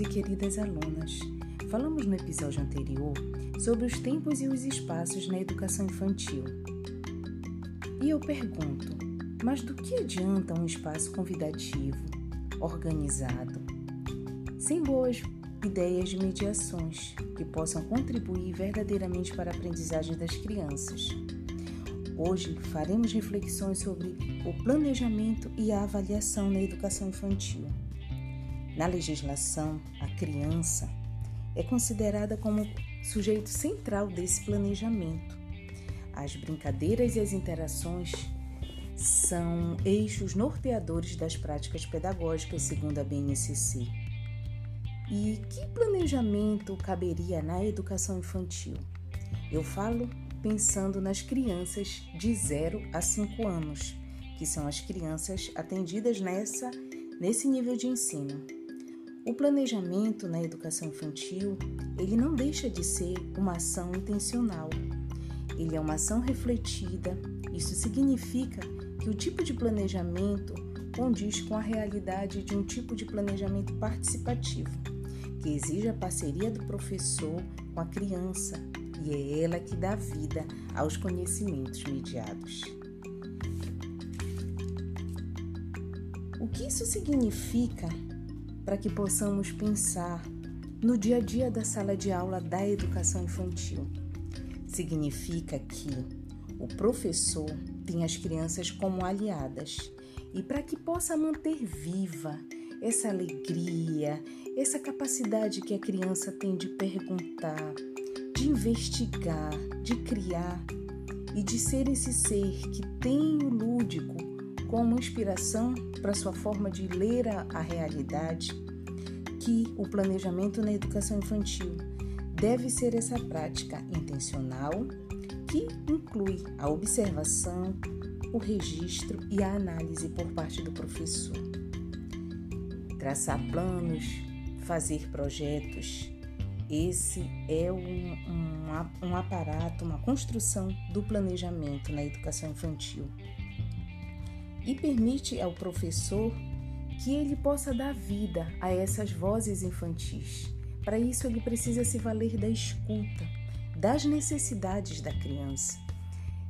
e queridas alunas. Falamos no episódio anterior sobre os tempos e os espaços na educação infantil. E eu pergunto, mas do que adianta um espaço convidativo, organizado, sem boas ideias de mediações que possam contribuir verdadeiramente para a aprendizagem das crianças? Hoje faremos reflexões sobre o planejamento e a avaliação na educação infantil. Na legislação, a criança é considerada como sujeito central desse planejamento. As brincadeiras e as interações são eixos norteadores das práticas pedagógicas, segundo a BNCC. E que planejamento caberia na educação infantil? Eu falo pensando nas crianças de 0 a 5 anos, que são as crianças atendidas nessa, nesse nível de ensino. O planejamento na educação infantil, ele não deixa de ser uma ação intencional. Ele é uma ação refletida. Isso significa que o tipo de planejamento condiz com a realidade de um tipo de planejamento participativo, que exige a parceria do professor com a criança, e é ela que dá vida aos conhecimentos mediados. O que isso significa para que possamos pensar no dia a dia da sala de aula da educação infantil. Significa que o professor tem as crianças como aliadas e para que possa manter viva essa alegria, essa capacidade que a criança tem de perguntar, de investigar, de criar e de ser esse ser que tem o lúdico como inspiração para sua forma de ler a, a realidade, que o planejamento na educação infantil. Deve ser essa prática intencional que inclui a observação, o registro e a análise por parte do professor. Traçar planos, fazer projetos, esse é um, um, um aparato, uma construção do planejamento na educação infantil e permite ao professor que ele possa dar vida a essas vozes infantis. Para isso, ele precisa se valer da escuta, das necessidades da criança.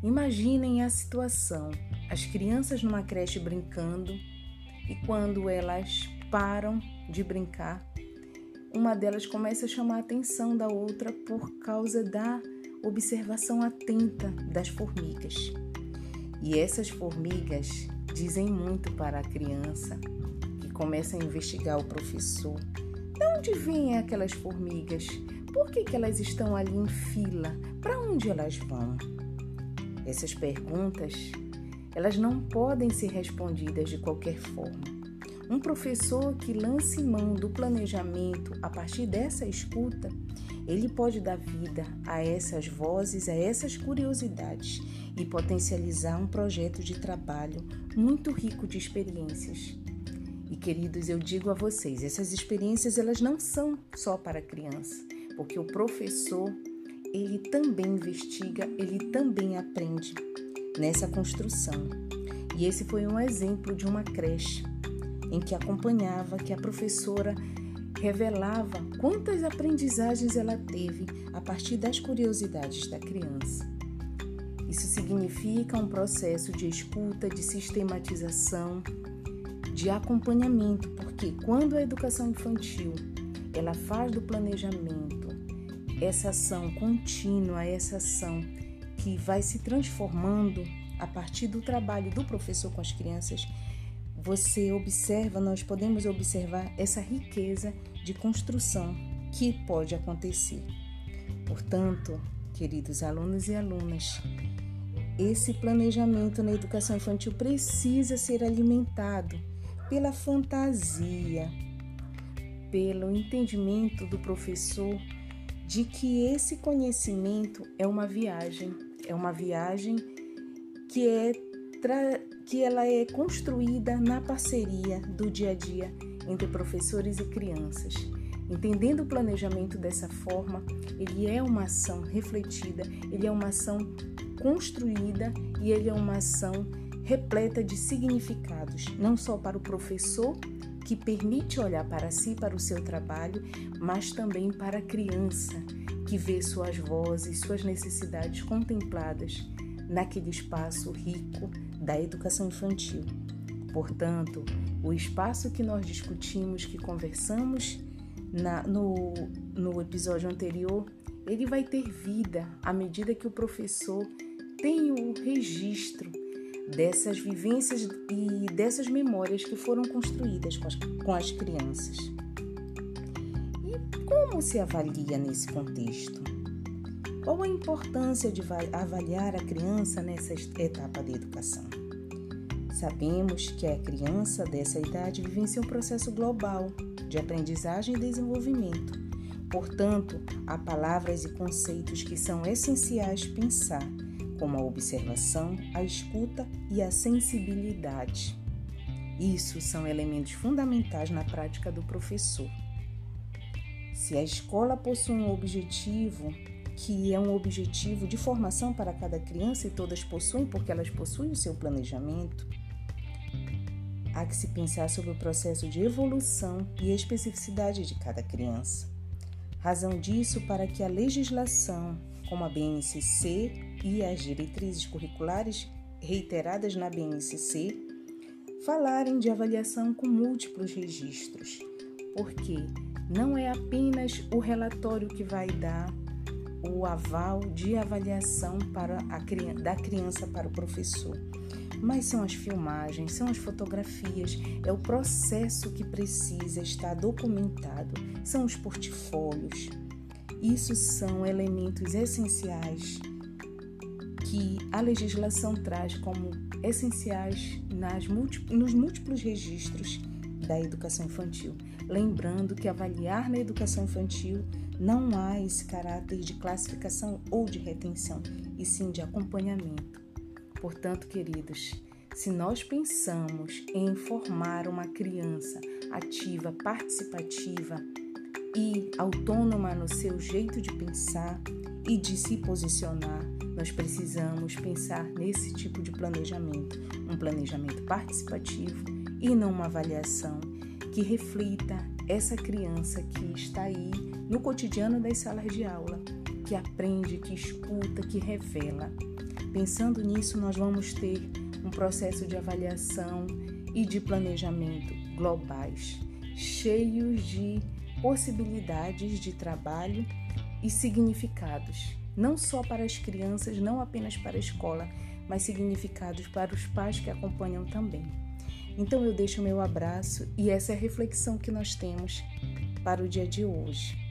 Imaginem a situação: as crianças numa creche brincando e quando elas param de brincar, uma delas começa a chamar a atenção da outra por causa da observação atenta das formigas. E essas formigas dizem muito para a criança que começa a investigar o professor. De onde vêm aquelas formigas? Por que, que elas estão ali em fila? Para onde elas vão? Essas perguntas, elas não podem ser respondidas de qualquer forma. Um professor que lance mão do planejamento a partir dessa escuta, ele pode dar vida a essas vozes, a essas curiosidades e potencializar um projeto de trabalho muito rico de experiências. E queridos, eu digo a vocês, essas experiências elas não são só para criança, porque o professor ele também investiga, ele também aprende nessa construção. E esse foi um exemplo de uma creche em que acompanhava que a professora revelava quantas aprendizagens ela teve a partir das curiosidades da criança. Isso significa um processo de escuta, de sistematização, de acompanhamento, porque quando a educação infantil ela faz do planejamento essa ação contínua, essa ação que vai se transformando a partir do trabalho do professor com as crianças, você observa, nós podemos observar essa riqueza de construção que pode acontecer. Portanto, queridos alunos e alunas, esse planejamento na educação infantil precisa ser alimentado pela fantasia, pelo entendimento do professor de que esse conhecimento é uma viagem, é uma viagem que é que ela é construída na parceria do dia a dia entre professores e crianças. Entendendo o planejamento dessa forma, ele é uma ação refletida, ele é uma ação construída e ele é uma ação repleta de significados, não só para o professor, que permite olhar para si, para o seu trabalho, mas também para a criança, que vê suas vozes, suas necessidades contempladas naquele espaço rico da educação infantil. Portanto, o espaço que nós discutimos, que conversamos na, no, no episódio anterior, ele vai ter vida à medida que o professor tem o registro dessas vivências e dessas memórias que foram construídas com as, com as crianças. E como se avalia nesse contexto? Qual a importância de avaliar a criança nessa etapa da educação? Sabemos que a criança dessa idade vivencia um processo global de aprendizagem e desenvolvimento. Portanto, há palavras e conceitos que são essenciais pensar como a observação, a escuta e a sensibilidade. Isso são elementos fundamentais na prática do professor. Se a escola possui um objetivo, que é um objetivo de formação para cada criança e todas possuem porque elas possuem o seu planejamento, há que se pensar sobre o processo de evolução e especificidade de cada criança. Razão disso para que a legislação, como a BNCC e as diretrizes curriculares reiteradas na BNCC falarem de avaliação com múltiplos registros, porque não é apenas o relatório que vai dar o aval de avaliação para a, da criança para o professor, mas são as filmagens, são as fotografias, é o processo que precisa estar documentado, são os portfólios. Isso são elementos essenciais que a legislação traz como essenciais nas nos múltiplos registros da educação infantil. Lembrando que avaliar na educação infantil não há esse caráter de classificação ou de retenção, e sim de acompanhamento. Portanto, queridos, se nós pensamos em formar uma criança ativa, participativa e autônoma no seu jeito de pensar e de se posicionar, nós precisamos pensar nesse tipo de planejamento, um planejamento participativo e não uma avaliação que reflita essa criança que está aí no cotidiano das salas de aula, que aprende, que escuta, que revela. Pensando nisso, nós vamos ter um processo de avaliação e de planejamento globais, cheios de possibilidades de trabalho e significados não só para as crianças, não apenas para a escola, mas significados para os pais que acompanham também. Então eu deixo meu abraço e essa é a reflexão que nós temos para o dia de hoje.